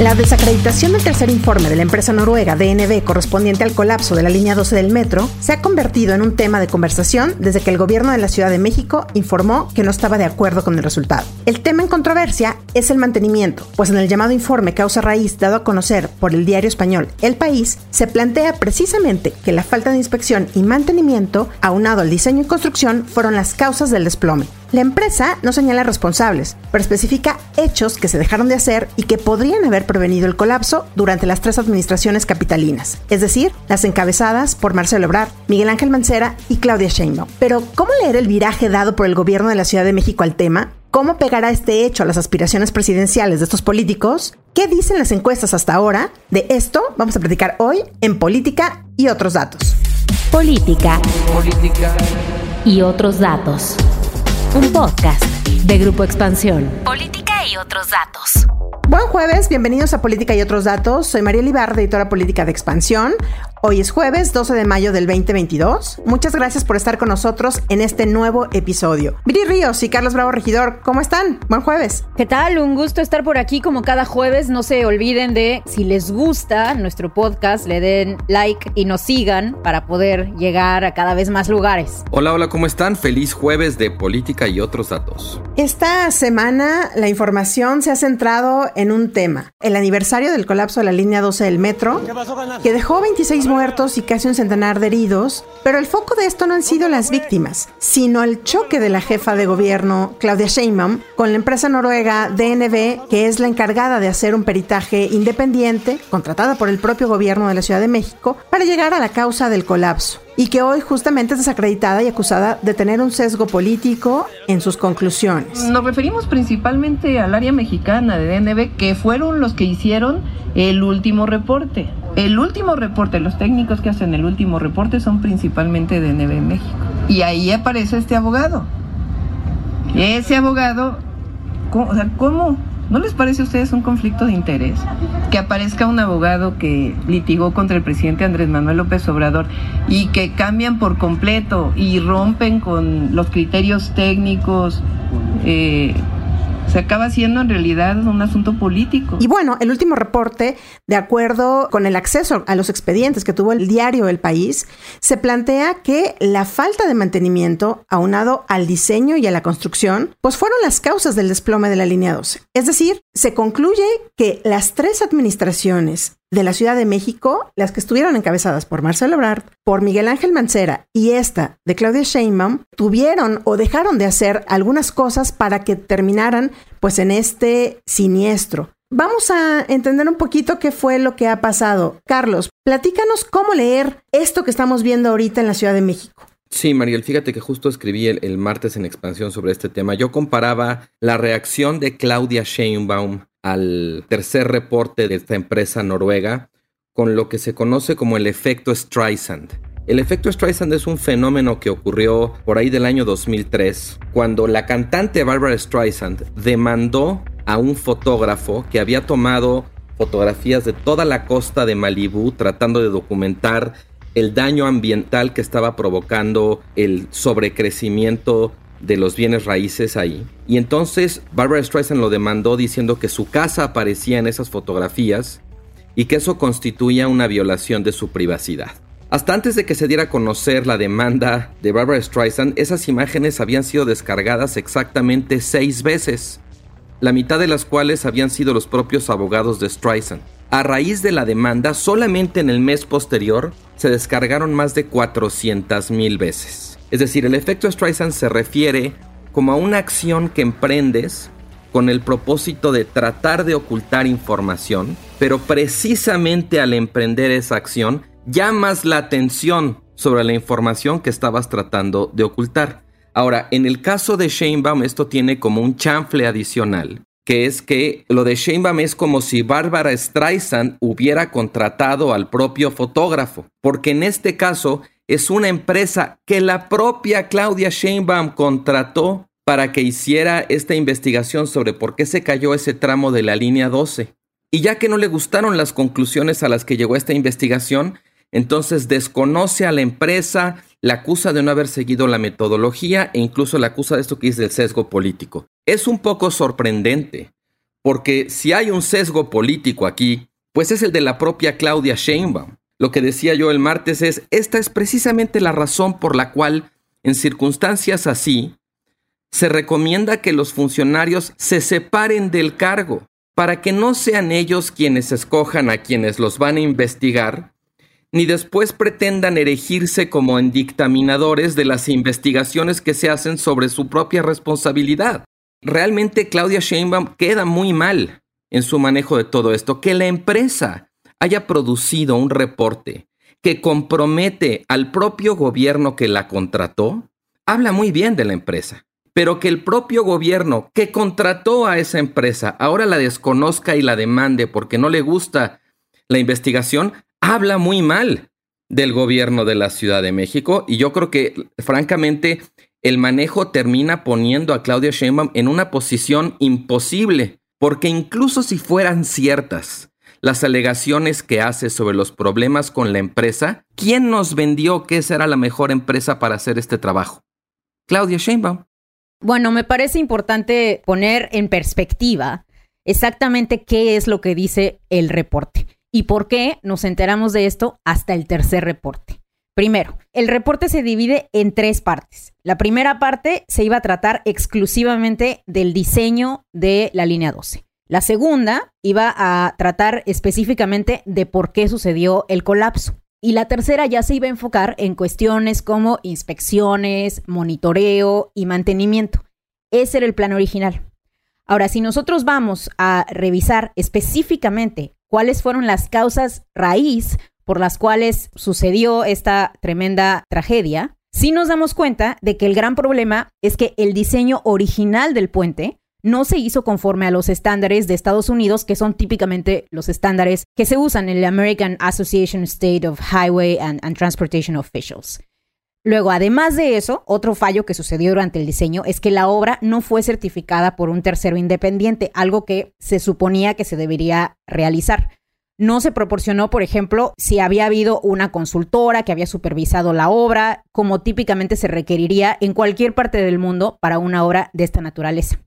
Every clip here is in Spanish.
La desacreditación del tercer informe de la empresa noruega DNB correspondiente al colapso de la línea 12 del metro se ha convertido en un tema de conversación desde que el gobierno de la Ciudad de México informó que no estaba de acuerdo con el resultado. El tema en controversia es el mantenimiento, pues en el llamado informe causa raíz dado a conocer por el diario español El País, se plantea precisamente que la falta de inspección y mantenimiento, aunado al diseño y construcción, fueron las causas del desplome. La empresa no señala responsables, pero especifica hechos que se dejaron de hacer y que podrían haber prevenido el colapso durante las tres administraciones capitalinas, es decir, las encabezadas por Marcelo Ebrard, Miguel Ángel Mancera y Claudia Sheinbaum. Pero, ¿cómo leer el viraje dado por el gobierno de la Ciudad de México al tema? ¿Cómo pegará este hecho a las aspiraciones presidenciales de estos políticos? ¿Qué dicen las encuestas hasta ahora? De esto vamos a platicar hoy en Política y otros datos. Política. Política. Y otros datos un podcast de Grupo Expansión. Política y otros datos. Buen jueves, bienvenidos a Política y otros datos. Soy María Libar, editora política de Expansión. Hoy es jueves 12 de mayo del 2022. Muchas gracias por estar con nosotros en este nuevo episodio. Viri Ríos y Carlos Bravo Regidor, ¿cómo están? Buen jueves. ¿Qué tal? Un gusto estar por aquí como cada jueves. No se olviden de, si les gusta nuestro podcast, le den like y nos sigan para poder llegar a cada vez más lugares. Hola, hola, ¿cómo están? Feliz jueves de política y otros datos. Esta semana la información se ha centrado en un tema, el aniversario del colapso de la línea 12 del metro, que dejó 26 muertos y casi un centenar de heridos, pero el foco de esto no han sido las víctimas, sino el choque de la jefa de gobierno, Claudia Sheinbaum, con la empresa noruega DNB, que es la encargada de hacer un peritaje independiente, contratada por el propio gobierno de la Ciudad de México, para llegar a la causa del colapso y que hoy justamente es desacreditada y acusada de tener un sesgo político en sus conclusiones. Nos referimos principalmente al área mexicana de DNB, que fueron los que hicieron el último reporte. El último reporte, los técnicos que hacen el último reporte son principalmente de NB México. Y ahí aparece este abogado. Ese abogado, ¿cómo, o sea, ¿cómo? ¿No les parece a ustedes un conflicto de interés? Que aparezca un abogado que litigó contra el presidente Andrés Manuel López Obrador y que cambian por completo y rompen con los criterios técnicos. Eh, se acaba siendo en realidad un asunto político. Y bueno, el último reporte, de acuerdo con el acceso a los expedientes que tuvo el diario El País, se plantea que la falta de mantenimiento, aunado al diseño y a la construcción, pues fueron las causas del desplome de la línea 12. Es decir, se concluye que las tres administraciones de la Ciudad de México, las que estuvieron encabezadas por Marcelo Ebrard, por Miguel Ángel Mancera y esta de Claudia Sheinbaum, tuvieron o dejaron de hacer algunas cosas para que terminaran pues en este siniestro. Vamos a entender un poquito qué fue lo que ha pasado. Carlos, platícanos cómo leer esto que estamos viendo ahorita en la Ciudad de México. Sí, Mariel, fíjate que justo escribí el, el, martes en expansión sobre este tema. Yo comparaba la reacción de Claudia Sheinbaum al tercer reporte de esta empresa noruega con lo que se conoce como el efecto Streisand. El efecto Streisand es un fenómeno que ocurrió por ahí del año 2003, cuando la cantante Barbara Streisand demandó a un fotógrafo que había tomado fotografías de toda la costa de Malibú tratando de documentar el daño ambiental que estaba provocando el sobrecrecimiento de los bienes raíces ahí. Y entonces Barbara Streisand lo demandó diciendo que su casa aparecía en esas fotografías y que eso constituía una violación de su privacidad. Hasta antes de que se diera a conocer la demanda de Barbara Streisand, esas imágenes habían sido descargadas exactamente seis veces, la mitad de las cuales habían sido los propios abogados de Streisand. A raíz de la demanda, solamente en el mes posterior se descargaron más de 400 mil veces. Es decir, el efecto Streisand se refiere como a una acción que emprendes con el propósito de tratar de ocultar información, pero precisamente al emprender esa acción llamas la atención sobre la información que estabas tratando de ocultar. Ahora, en el caso de Sheinbaum esto tiene como un chanfle adicional, que es que lo de Sheinbaum es como si Bárbara Streisand hubiera contratado al propio fotógrafo, porque en este caso es una empresa que la propia Claudia Sheinbaum contrató para que hiciera esta investigación sobre por qué se cayó ese tramo de la línea 12. Y ya que no le gustaron las conclusiones a las que llegó esta investigación, entonces desconoce a la empresa, la acusa de no haber seguido la metodología e incluso la acusa de esto que es del sesgo político. Es un poco sorprendente, porque si hay un sesgo político aquí, pues es el de la propia Claudia Sheinbaum. Lo que decía yo el martes es, esta es precisamente la razón por la cual en circunstancias así, se recomienda que los funcionarios se separen del cargo para que no sean ellos quienes escojan a quienes los van a investigar, ni después pretendan erigirse como en dictaminadores de las investigaciones que se hacen sobre su propia responsabilidad. Realmente Claudia Sheinbaum queda muy mal en su manejo de todo esto, que la empresa haya producido un reporte que compromete al propio gobierno que la contrató, habla muy bien de la empresa pero que el propio gobierno que contrató a esa empresa ahora la desconozca y la demande porque no le gusta la investigación, habla muy mal del gobierno de la Ciudad de México y yo creo que francamente el manejo termina poniendo a Claudia Sheinbaum en una posición imposible, porque incluso si fueran ciertas las alegaciones que hace sobre los problemas con la empresa, ¿quién nos vendió que esa era la mejor empresa para hacer este trabajo? Claudia Sheinbaum. Bueno, me parece importante poner en perspectiva exactamente qué es lo que dice el reporte y por qué nos enteramos de esto hasta el tercer reporte. Primero, el reporte se divide en tres partes. La primera parte se iba a tratar exclusivamente del diseño de la línea 12. La segunda iba a tratar específicamente de por qué sucedió el colapso. Y la tercera ya se iba a enfocar en cuestiones como inspecciones, monitoreo y mantenimiento. Ese era el plan original. Ahora, si nosotros vamos a revisar específicamente cuáles fueron las causas raíz por las cuales sucedió esta tremenda tragedia, sí nos damos cuenta de que el gran problema es que el diseño original del puente no se hizo conforme a los estándares de Estados Unidos, que son típicamente los estándares que se usan en la American Association State of Highway and, Transportation Officials. Luego, además de eso, otro fallo que sucedió durante el diseño es que la obra no fue certificada por un tercero independiente, algo que se suponía que se debería realizar. No se proporcionó, por ejemplo, si había habido una consultora que había supervisado la obra, como típicamente se requeriría en cualquier parte del mundo para una obra de esta naturaleza.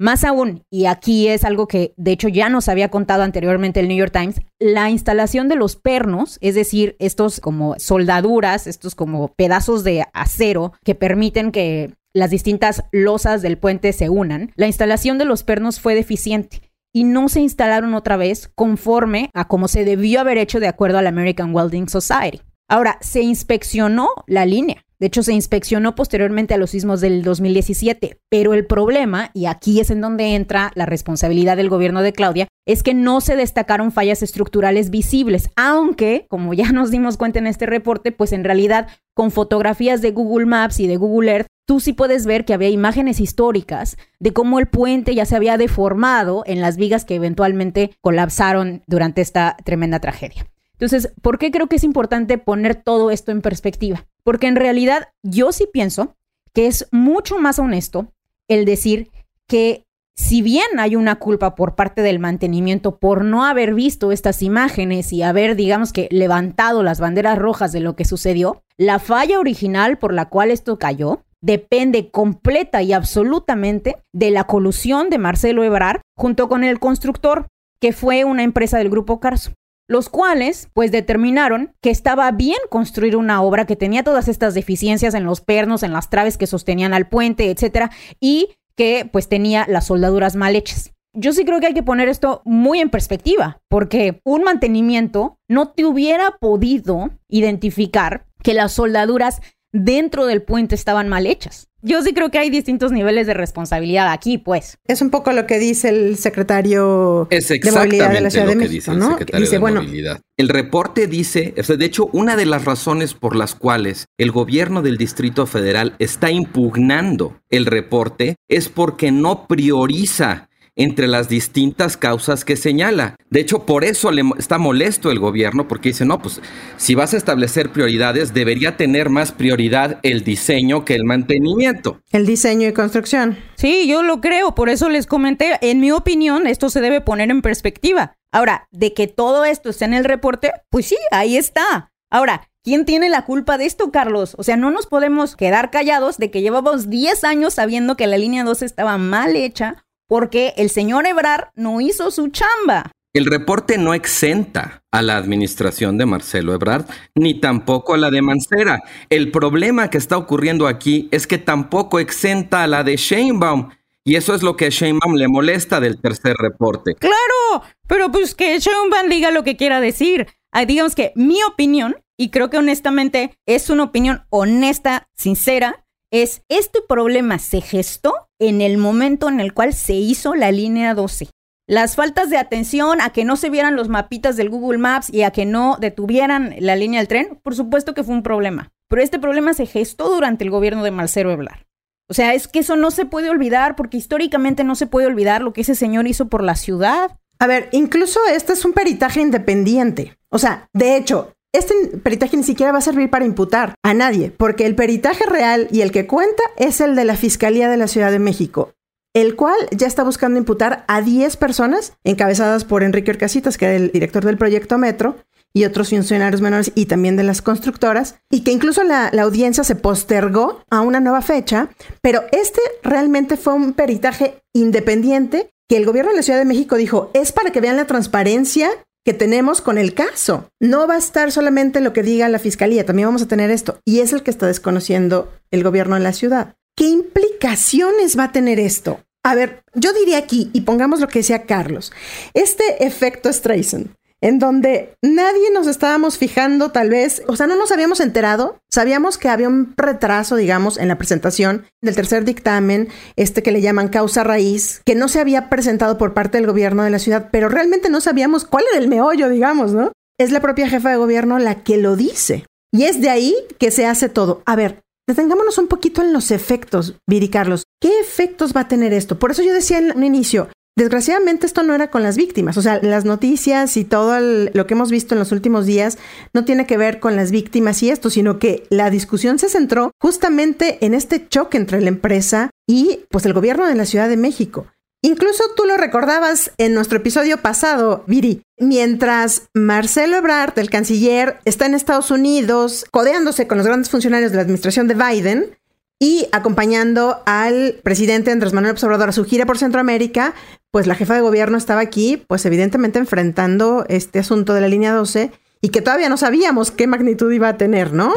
Más aún, y aquí es algo que de hecho ya nos había contado anteriormente el New York Times, la instalación de los pernos, es decir, estos como soldaduras, estos como pedazos de acero que permiten que las distintas losas del puente se unan, la instalación de los pernos fue deficiente y no se instalaron otra vez conforme a como se debió haber hecho de acuerdo a la American Welding Society. Ahora, se inspeccionó la línea de hecho, se inspeccionó posteriormente a los sismos del 2017, pero el problema, y aquí es en donde entra la responsabilidad del gobierno de Claudia, es que no se destacaron fallas estructurales visibles, aunque, como ya nos dimos cuenta en este reporte, pues en realidad con fotografías de Google Maps y de Google Earth, tú sí puedes ver que había imágenes históricas de cómo el puente ya se había deformado en las vigas que eventualmente colapsaron durante esta tremenda tragedia. Entonces, ¿por qué creo que es importante poner todo esto en perspectiva? Porque en realidad yo sí pienso que es mucho más honesto el decir que si bien hay una culpa por parte del mantenimiento por no haber visto estas imágenes y haber, digamos que, levantado las banderas rojas de lo que sucedió, la falla original por la cual esto cayó depende completa y absolutamente de la colusión de Marcelo Ebrar junto con el constructor, que fue una empresa del grupo Carso los cuales pues determinaron que estaba bien construir una obra que tenía todas estas deficiencias en los pernos, en las traves que sostenían al puente, etcétera, y que pues tenía las soldaduras mal hechas. Yo sí creo que hay que poner esto muy en perspectiva, porque un mantenimiento no te hubiera podido identificar que las soldaduras dentro del puente estaban mal hechas. Yo sí creo que hay distintos niveles de responsabilidad aquí, pues. Es un poco lo que dice el secretario es de Movilidad de la Ciudad lo de que México, dice el secretario dice, de bueno, Movilidad. El reporte dice, o sea, de hecho, una de las razones por las cuales el gobierno del Distrito Federal está impugnando el reporte es porque no prioriza entre las distintas causas que señala. De hecho, por eso le está molesto el gobierno, porque dice, no, pues si vas a establecer prioridades, debería tener más prioridad el diseño que el mantenimiento. el diseño y construcción. Sí, yo lo creo, por eso les comenté, en mi opinión, esto se debe poner en perspectiva. Ahora, de que todo esto está en el reporte, pues sí, ahí está. Ahora, ¿quién tiene la culpa de esto, Carlos? O sea, no nos podemos quedar callados de que llevamos 10 años sabiendo que la línea 12 estaba mal hecha porque el señor Ebrar no hizo su chamba. El reporte no exenta a la administración de Marcelo Ebrard, ni tampoco a la de Mancera. El problema que está ocurriendo aquí es que tampoco exenta a la de Sheinbaum. Y eso es lo que a Sheinbaum le molesta del tercer reporte. Claro, pero pues que Sheinbaum diga lo que quiera decir. Ah, digamos que mi opinión, y creo que honestamente es una opinión honesta, sincera, es este problema se gestó en el momento en el cual se hizo la línea 12. Las faltas de atención a que no se vieran los mapitas del Google Maps y a que no detuvieran la línea del tren, por supuesto que fue un problema. Pero este problema se gestó durante el gobierno de Marcelo Eblar. O sea, es que eso no se puede olvidar porque históricamente no se puede olvidar lo que ese señor hizo por la ciudad. A ver, incluso este es un peritaje independiente. O sea, de hecho, este peritaje ni siquiera va a servir para imputar a nadie, porque el peritaje real y el que cuenta es el de la Fiscalía de la Ciudad de México, el cual ya está buscando imputar a 10 personas encabezadas por Enrique Orcasitas, que era el director del proyecto Metro, y otros funcionarios menores y también de las constructoras, y que incluso la, la, audiencia se postergó a una nueva fecha, pero este realmente fue un peritaje independiente que el gobierno de la Ciudad de México dijo, es para que vean la transparencia que tenemos con el caso. No va a estar solamente lo que diga la fiscalía, también vamos a tener esto. Y es el que está desconociendo el gobierno de la ciudad. ¿Qué implicaciones va a tener esto? A ver, yo diría aquí, y pongamos lo que decía Carlos, este efecto Streisand, en donde nadie nos estábamos fijando tal vez, o sea, no nos habíamos enterado, sabíamos que había un retraso, digamos, en la presentación del tercer dictamen, este que le llaman causa raíz, que no se había presentado por parte del gobierno de la ciudad, pero realmente no sabíamos cuál era el meollo, digamos, ¿no? Es la propia jefa de gobierno la que lo dice. Y es de ahí que se hace todo. A ver, detengámonos un poquito en los efectos, Viri Carlos. ¿Qué efectos va a tener esto? Por eso yo decía en un inicio, Desgraciadamente esto no era con las víctimas, o sea, las noticias y todo lo que hemos visto en los últimos días no tiene que ver con las víctimas y esto, sino que la discusión se centró justamente en este choque entre la empresa y pues el gobierno de la Ciudad de México. Incluso tú lo recordabas en nuestro episodio pasado, Viri, mientras Marcelo Ebrard, el canciller, está en Estados Unidos codeándose con los grandes funcionarios de la administración de Biden, y acompañando al presidente Andrés Manuel Observador a su gira por Centroamérica, pues la jefa de gobierno estaba aquí, pues evidentemente enfrentando este asunto de la línea 12 y que todavía no sabíamos qué magnitud iba a tener, ¿no?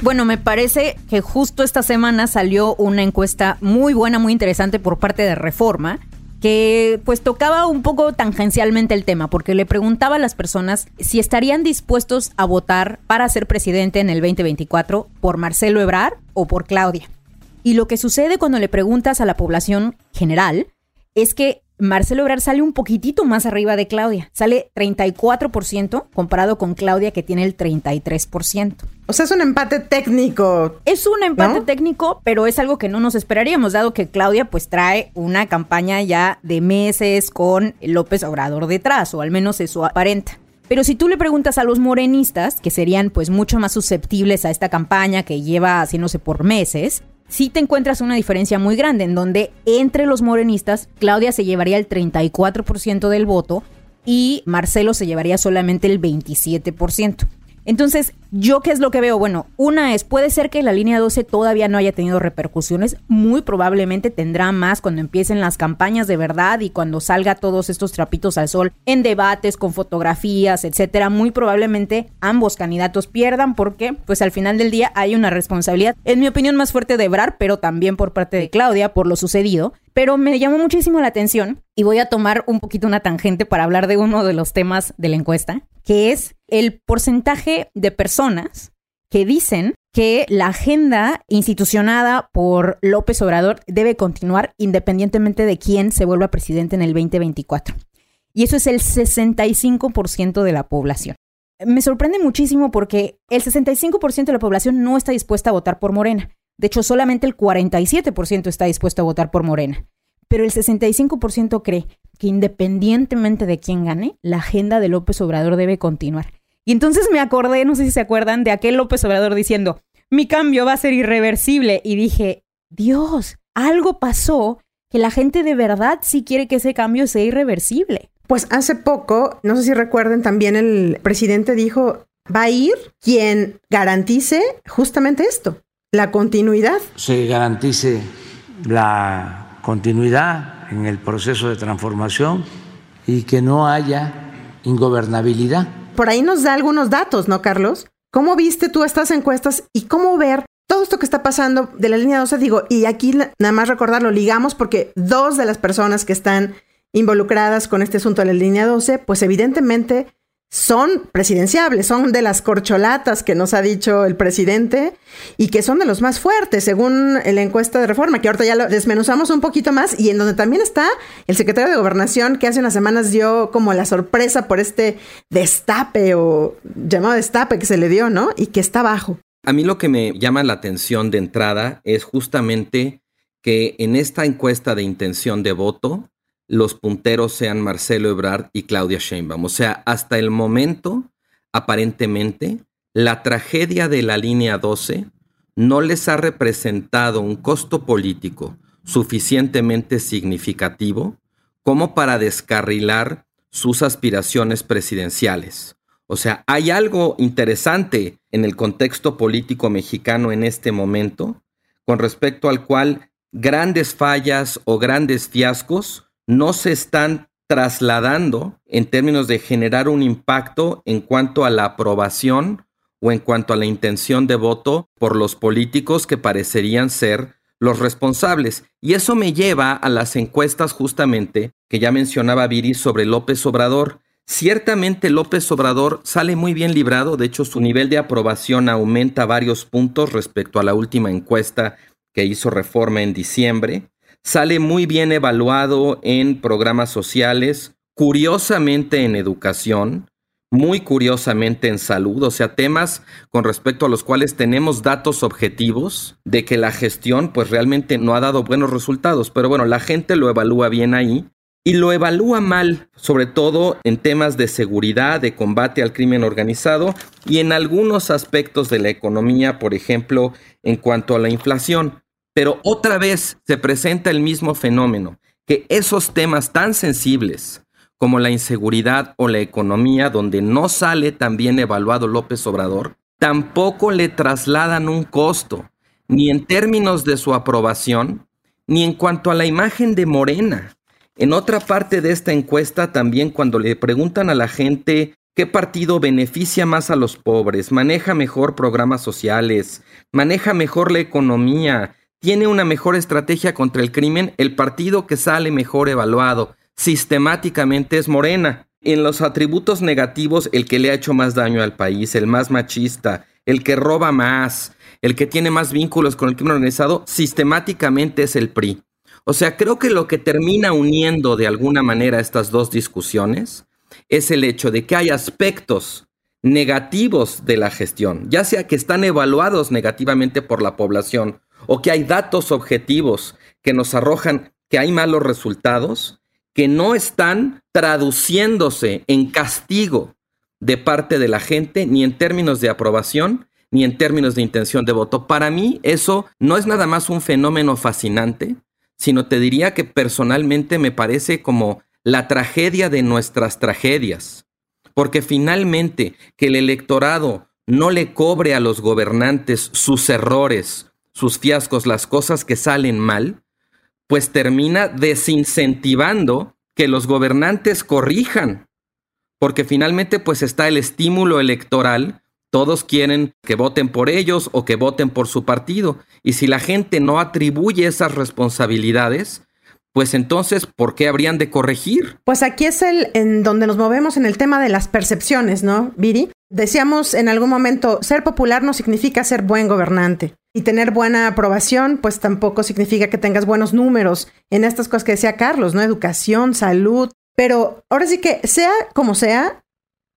Bueno, me parece que justo esta semana salió una encuesta muy buena, muy interesante por parte de Reforma, que pues tocaba un poco tangencialmente el tema, porque le preguntaba a las personas si estarían dispuestos a votar para ser presidente en el 2024 por Marcelo Ebrard o por Claudia. Y lo que sucede cuando le preguntas a la población general es que Marcelo Ebrard sale un poquitito más arriba de Claudia. Sale 34% comparado con Claudia que tiene el 33%. O sea, es un empate técnico. Es un empate ¿no? técnico, pero es algo que no nos esperaríamos, dado que Claudia pues trae una campaña ya de meses con López Obrador detrás, o al menos eso aparenta. Pero si tú le preguntas a los morenistas, que serían pues mucho más susceptibles a esta campaña que lleva haciéndose por meses, sí te encuentras una diferencia muy grande en donde entre los morenistas Claudia se llevaría el 34% del voto y Marcelo se llevaría solamente el 27%. Entonces, ¿yo qué es lo que veo? Bueno, una es, puede ser que la línea 12 todavía no haya tenido repercusiones, muy probablemente tendrá más cuando empiecen las campañas de verdad y cuando salga todos estos trapitos al sol en debates con fotografías, etcétera, muy probablemente ambos candidatos pierdan porque pues al final del día hay una responsabilidad, en mi opinión más fuerte de Ebrar, pero también por parte de Claudia por lo sucedido, pero me llamó muchísimo la atención y voy a tomar un poquito una tangente para hablar de uno de los temas de la encuesta, que es el porcentaje de personas que dicen que la agenda institucionada por López Obrador debe continuar independientemente de quién se vuelva presidente en el 2024. Y eso es el 65% de la población. Me sorprende muchísimo porque el 65% de la población no está dispuesta a votar por Morena. De hecho, solamente el 47% está dispuesto a votar por Morena. Pero el 65% cree que independientemente de quién gane, la agenda de López Obrador debe continuar. Y entonces me acordé, no sé si se acuerdan, de aquel López Obrador diciendo, mi cambio va a ser irreversible. Y dije, Dios, algo pasó que la gente de verdad sí quiere que ese cambio sea irreversible. Pues hace poco, no sé si recuerden, también el presidente dijo, va a ir quien garantice justamente esto, la continuidad. Se garantice la continuidad en el proceso de transformación y que no haya ingobernabilidad por ahí nos da algunos datos, ¿no, Carlos? ¿Cómo viste tú estas encuestas y cómo ver todo esto que está pasando de la línea 12? Digo, y aquí nada más recordarlo, ligamos porque dos de las personas que están involucradas con este asunto de la línea 12, pues evidentemente son presidenciables, son de las corcholatas que nos ha dicho el presidente y que son de los más fuertes, según la encuesta de reforma, que ahorita ya lo desmenuzamos un poquito más y en donde también está el secretario de gobernación que hace unas semanas dio como la sorpresa por este destape o llamado destape que se le dio, ¿no? Y que está bajo. A mí lo que me llama la atención de entrada es justamente que en esta encuesta de intención de voto, los punteros sean Marcelo Ebrard y Claudia Sheinbaum. O sea, hasta el momento, aparentemente, la tragedia de la línea 12 no les ha representado un costo político suficientemente significativo como para descarrilar sus aspiraciones presidenciales. O sea, hay algo interesante en el contexto político mexicano en este momento con respecto al cual grandes fallas o grandes fiascos no se están trasladando en términos de generar un impacto en cuanto a la aprobación o en cuanto a la intención de voto por los políticos que parecerían ser los responsables. Y eso me lleva a las encuestas justamente que ya mencionaba Viri sobre López Obrador. Ciertamente López Obrador sale muy bien librado, de hecho su nivel de aprobación aumenta varios puntos respecto a la última encuesta que hizo Reforma en diciembre sale muy bien evaluado en programas sociales, curiosamente en educación, muy curiosamente en salud, o sea, temas con respecto a los cuales tenemos datos objetivos de que la gestión pues realmente no ha dado buenos resultados, pero bueno, la gente lo evalúa bien ahí y lo evalúa mal, sobre todo en temas de seguridad, de combate al crimen organizado y en algunos aspectos de la economía, por ejemplo, en cuanto a la inflación. Pero otra vez se presenta el mismo fenómeno, que esos temas tan sensibles como la inseguridad o la economía, donde no sale tan bien evaluado López Obrador, tampoco le trasladan un costo, ni en términos de su aprobación, ni en cuanto a la imagen de Morena. En otra parte de esta encuesta también cuando le preguntan a la gente qué partido beneficia más a los pobres, maneja mejor programas sociales, maneja mejor la economía, tiene una mejor estrategia contra el crimen, el partido que sale mejor evaluado sistemáticamente es Morena. En los atributos negativos, el que le ha hecho más daño al país, el más machista, el que roba más, el que tiene más vínculos con el crimen organizado, sistemáticamente es el PRI. O sea, creo que lo que termina uniendo de alguna manera estas dos discusiones es el hecho de que hay aspectos negativos de la gestión, ya sea que están evaluados negativamente por la población o que hay datos objetivos que nos arrojan que hay malos resultados, que no están traduciéndose en castigo de parte de la gente, ni en términos de aprobación, ni en términos de intención de voto. Para mí eso no es nada más un fenómeno fascinante, sino te diría que personalmente me parece como la tragedia de nuestras tragedias, porque finalmente que el electorado no le cobre a los gobernantes sus errores sus fiascos, las cosas que salen mal, pues termina desincentivando que los gobernantes corrijan, porque finalmente pues está el estímulo electoral, todos quieren que voten por ellos o que voten por su partido, y si la gente no atribuye esas responsabilidades, pues entonces, ¿por qué habrían de corregir? Pues aquí es el en donde nos movemos en el tema de las percepciones, ¿no, Viri? Decíamos en algún momento, ser popular no significa ser buen gobernante. Y tener buena aprobación, pues tampoco significa que tengas buenos números en estas cosas que decía Carlos, ¿no? Educación, salud. Pero ahora sí que, sea como sea,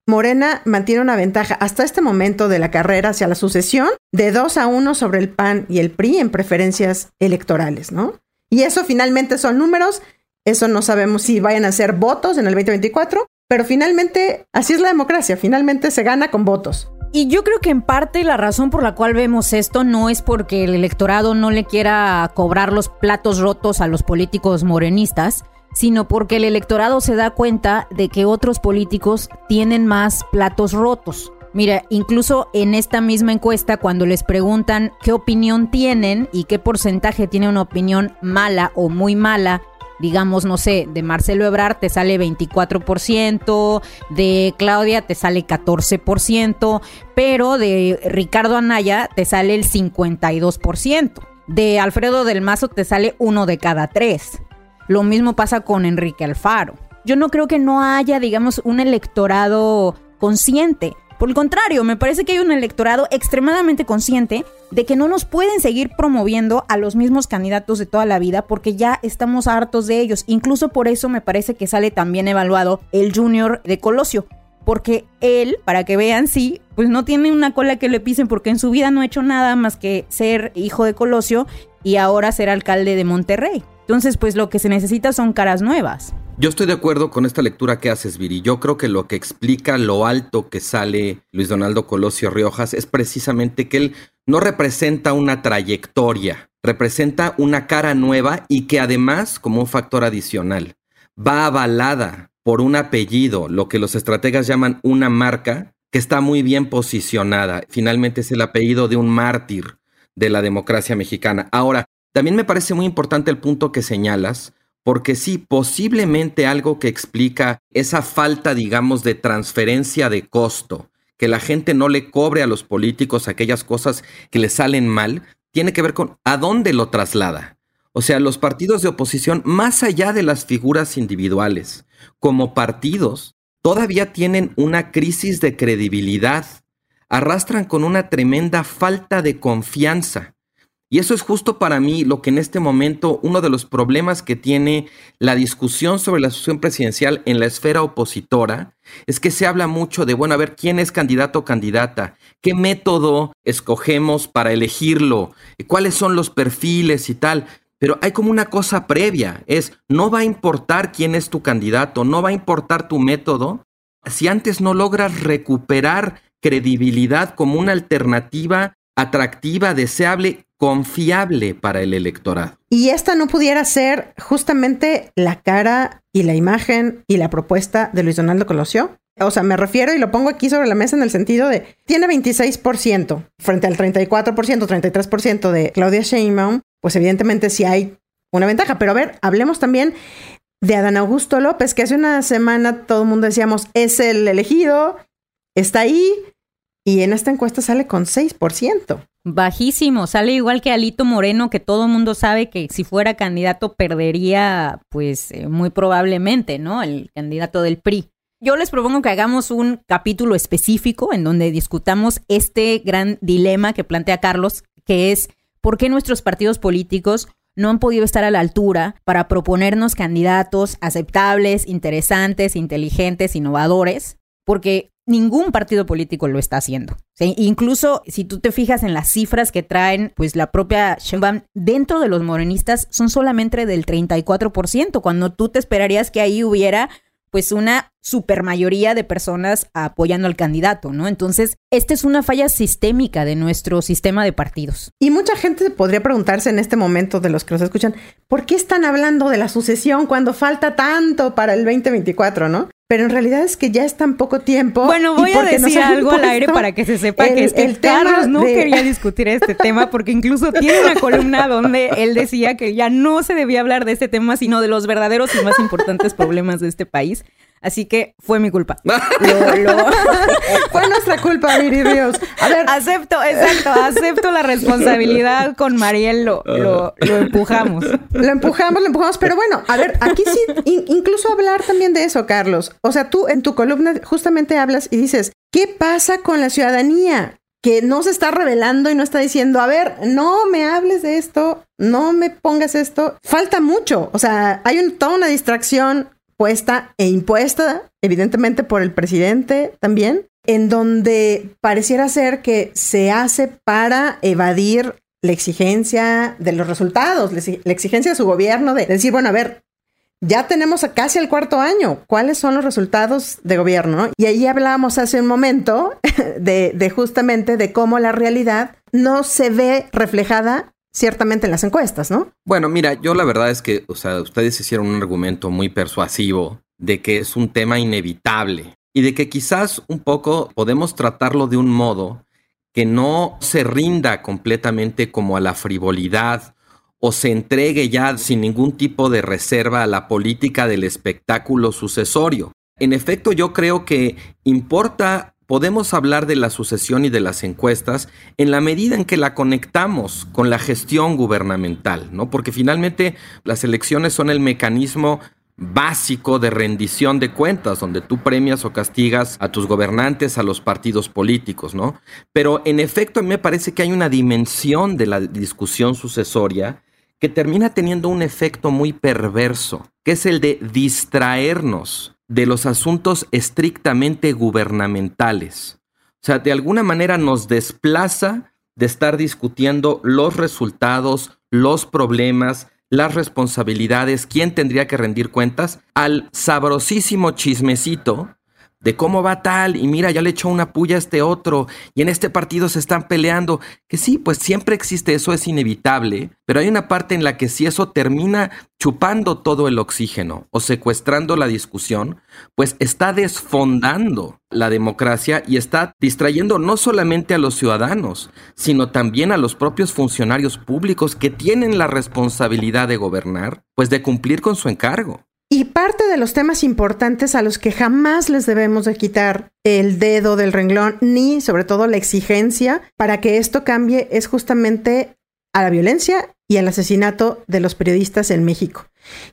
Morena mantiene una ventaja hasta este momento de la carrera hacia la sucesión de 2 a 1 sobre el PAN y el PRI en preferencias electorales, ¿no? Y eso finalmente son números, eso no sabemos si vayan a ser votos en el 2024, pero finalmente así es la democracia, finalmente se gana con votos. Y yo creo que en parte la razón por la cual vemos esto no es porque el electorado no le quiera cobrar los platos rotos a los políticos morenistas, sino porque el electorado se da cuenta de que otros políticos tienen más platos rotos. Mira, incluso en esta misma encuesta, cuando les preguntan qué opinión tienen y qué porcentaje tiene una opinión mala o muy mala, digamos, no sé, de Marcelo Ebrard te sale 24%, de Claudia te sale 14%, pero de Ricardo Anaya te sale el 52%. De Alfredo del Mazo te sale uno de cada tres. Lo mismo pasa con Enrique Alfaro. Yo no creo que no haya, digamos, un electorado consciente. Por el contrario, me parece que hay un electorado extremadamente consciente de que no nos pueden seguir promoviendo a los mismos candidatos de toda la vida porque ya estamos hartos de ellos. Incluso por eso me parece que sale también evaluado el junior de Colosio. Porque él, para que vean, sí, pues no tiene una cola que le pisen porque en su vida no ha hecho nada más que ser hijo de Colosio y ahora ser alcalde de Monterrey. Entonces, pues lo que se necesita son caras nuevas. Yo estoy de acuerdo con esta lectura que haces, Viri. Yo creo que lo que explica lo alto que sale Luis Donaldo Colosio Riojas es precisamente que él no representa una trayectoria, representa una cara nueva y que además, como un factor adicional, va avalada por un apellido, lo que los estrategas llaman una marca, que está muy bien posicionada. Finalmente es el apellido de un mártir de la democracia mexicana. Ahora, también me parece muy importante el punto que señalas, porque sí, posiblemente algo que explica esa falta, digamos, de transferencia de costo, que la gente no le cobre a los políticos aquellas cosas que le salen mal, tiene que ver con a dónde lo traslada. O sea, los partidos de oposición, más allá de las figuras individuales, como partidos, todavía tienen una crisis de credibilidad, arrastran con una tremenda falta de confianza. Y eso es justo para mí lo que en este momento uno de los problemas que tiene la discusión sobre la sucesión presidencial en la esfera opositora es que se habla mucho de, bueno, a ver, ¿quién es candidato o candidata? ¿Qué método escogemos para elegirlo? ¿Cuáles son los perfiles y tal? Pero hay como una cosa previa, es, no va a importar quién es tu candidato, no va a importar tu método, si antes no logras recuperar credibilidad como una alternativa atractiva, deseable, confiable para el electorado. Y esta no pudiera ser justamente la cara y la imagen y la propuesta de Luis Donaldo Colosio. O sea, me refiero y lo pongo aquí sobre la mesa en el sentido de, tiene 26% frente al 34%, 33% de Claudia Sheinbaum, pues evidentemente sí hay una ventaja. Pero a ver, hablemos también de Adán Augusto López, que hace una semana todo el mundo decíamos, es el elegido, está ahí, y en esta encuesta sale con 6%. Bajísimo, sale igual que Alito Moreno, que todo mundo sabe que si fuera candidato perdería, pues eh, muy probablemente, ¿no? El candidato del PRI. Yo les propongo que hagamos un capítulo específico en donde discutamos este gran dilema que plantea Carlos, que es por qué nuestros partidos políticos no han podido estar a la altura para proponernos candidatos aceptables, interesantes, inteligentes, innovadores, porque ningún partido político lo está haciendo. Incluso si tú te fijas en las cifras que traen, pues la propia Sheinbaum dentro de los morenistas son solamente del 34%, cuando tú te esperarías que ahí hubiera pues una supermayoría de personas apoyando al candidato, ¿no? Entonces, esta es una falla sistémica de nuestro sistema de partidos. Y mucha gente podría preguntarse en este momento de los que nos escuchan, ¿por qué están hablando de la sucesión cuando falta tanto para el 2024, ¿no? Pero en realidad es que ya es tan poco tiempo. Bueno, voy a decir algo al aire para que se sepa que, es que Carlos no quería discutir este tema porque incluso tiene una columna donde él decía que ya no se debía hablar de este tema, sino de los verdaderos y más importantes problemas de este país. Así que fue mi culpa. fue nuestra culpa, Viri Ríos. A ver. Acepto, exacto, acepto la responsabilidad con Mariel, lo, lo, empujamos. Lo empujamos, lo empujamos, pero bueno, a ver, aquí sí, incluso hablar también de eso, Carlos. O sea, tú en tu columna justamente hablas y dices, ¿qué pasa con la ciudadanía? que no se está revelando y no está diciendo, a ver, no me hables de esto, no me pongas esto. Falta mucho. O sea, hay toda una distracción e impuesta, evidentemente por el presidente también, en donde pareciera ser que se hace para evadir la exigencia de los resultados, la exigencia de su gobierno de decir, bueno, a ver, ya tenemos casi el cuarto año. ¿Cuáles son los resultados de gobierno? Y ahí hablábamos hace un momento de, de, justamente de cómo la realidad no se ve reflejada ciertamente en las encuestas, ¿no? Bueno, mira, yo la verdad es que, o sea, ustedes hicieron un argumento muy persuasivo de que es un tema inevitable y de que quizás un poco podemos tratarlo de un modo que no se rinda completamente como a la frivolidad o se entregue ya sin ningún tipo de reserva a la política del espectáculo sucesorio. En efecto, yo creo que importa, podemos hablar de la sucesión y de las encuestas en la medida en que la conectamos con la gestión gubernamental, ¿no? Porque finalmente las elecciones son el mecanismo básico de rendición de cuentas, donde tú premias o castigas a tus gobernantes, a los partidos políticos, ¿no? Pero en efecto, a mí me parece que hay una dimensión de la discusión sucesoria que termina teniendo un efecto muy perverso, que es el de distraernos de los asuntos estrictamente gubernamentales. O sea, de alguna manera nos desplaza de estar discutiendo los resultados, los problemas, las responsabilidades, quién tendría que rendir cuentas, al sabrosísimo chismecito de cómo va tal, y mira, ya le echó una puya a este otro, y en este partido se están peleando, que sí, pues siempre existe, eso es inevitable, pero hay una parte en la que si eso termina chupando todo el oxígeno o secuestrando la discusión, pues está desfondando la democracia y está distrayendo no solamente a los ciudadanos, sino también a los propios funcionarios públicos que tienen la responsabilidad de gobernar, pues de cumplir con su encargo. Y parte de los temas importantes a los que jamás les debemos de quitar el dedo del renglón, ni sobre todo la exigencia para que esto cambie, es justamente a la violencia y al asesinato de los periodistas en México.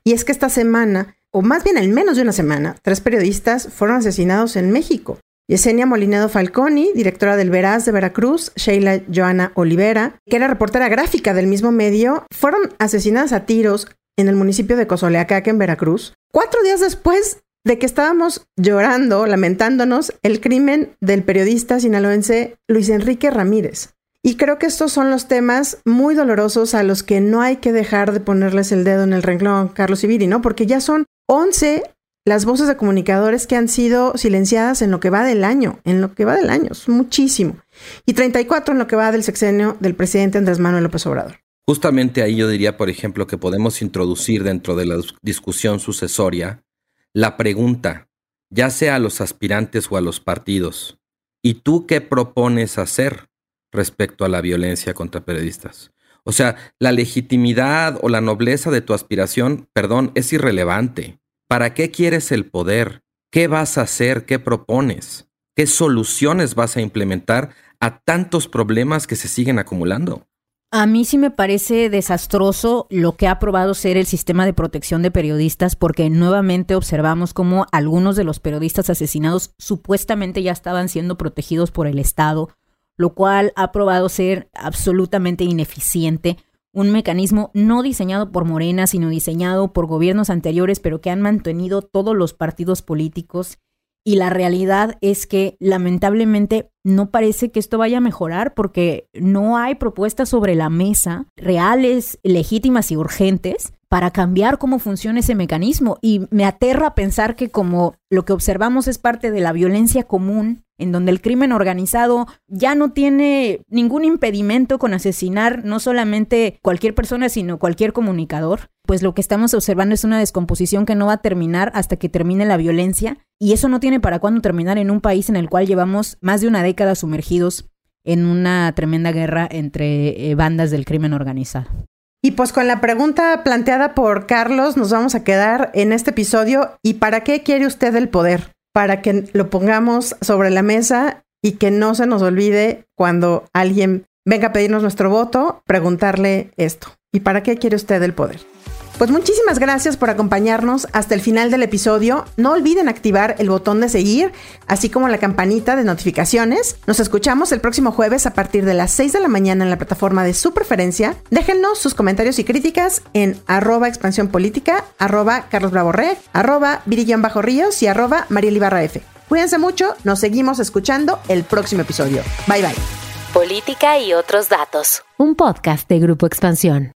Y es que esta semana, o más bien en menos de una semana, tres periodistas fueron asesinados en México. Yesenia Molinedo Falconi, directora del Veraz de Veracruz, Sheila Joana Olivera, que era reportera gráfica del mismo medio, fueron asesinadas a tiros en el municipio de Cozoleacaque, en Veracruz, cuatro días después de que estábamos llorando, lamentándonos el crimen del periodista sinaloense Luis Enrique Ramírez. Y creo que estos son los temas muy dolorosos a los que no hay que dejar de ponerles el dedo en el renglón, Carlos Ibiri, ¿no? Porque ya son 11 las voces de comunicadores que han sido silenciadas en lo que va del año, en lo que va del año, es muchísimo. Y 34 en lo que va del sexenio del presidente Andrés Manuel López Obrador. Justamente ahí yo diría, por ejemplo, que podemos introducir dentro de la discusión sucesoria la pregunta, ya sea a los aspirantes o a los partidos, ¿y tú qué propones hacer respecto a la violencia contra periodistas? O sea, la legitimidad o la nobleza de tu aspiración, perdón, es irrelevante. ¿Para qué quieres el poder? ¿Qué vas a hacer? ¿Qué propones? ¿Qué soluciones vas a implementar a tantos problemas que se siguen acumulando? A mí sí me parece desastroso lo que ha probado ser el sistema de protección de periodistas porque nuevamente observamos cómo algunos de los periodistas asesinados supuestamente ya estaban siendo protegidos por el Estado, lo cual ha probado ser absolutamente ineficiente, un mecanismo no diseñado por Morena, sino diseñado por gobiernos anteriores, pero que han mantenido todos los partidos políticos y la realidad es que lamentablemente no parece que esto vaya a mejorar porque no hay propuestas sobre la mesa reales, legítimas y urgentes para cambiar cómo funciona ese mecanismo. Y me aterra pensar que como lo que observamos es parte de la violencia común, en donde el crimen organizado ya no tiene ningún impedimento con asesinar no solamente cualquier persona, sino cualquier comunicador, pues lo que estamos observando es una descomposición que no va a terminar hasta que termine la violencia y eso no tiene para cuándo terminar en un país en el cual llevamos más de una década sumergidos en una tremenda guerra entre eh, bandas del crimen organizado. Y pues con la pregunta planteada por Carlos nos vamos a quedar en este episodio. ¿Y para qué quiere usted el poder? Para que lo pongamos sobre la mesa y que no se nos olvide cuando alguien venga a pedirnos nuestro voto, preguntarle esto. ¿Y para qué quiere usted el poder? Pues muchísimas gracias por acompañarnos hasta el final del episodio. No olviden activar el botón de seguir, así como la campanita de notificaciones. Nos escuchamos el próximo jueves a partir de las 6 de la mañana en la plataforma de su preferencia. Déjennos sus comentarios y críticas en arroba expansión política, arroba Carlos Bravo arroba Bajo Ríos y arroba Mariel. Cuídense mucho, nos seguimos escuchando el próximo episodio. Bye bye. Política y otros datos. Un podcast de Grupo Expansión.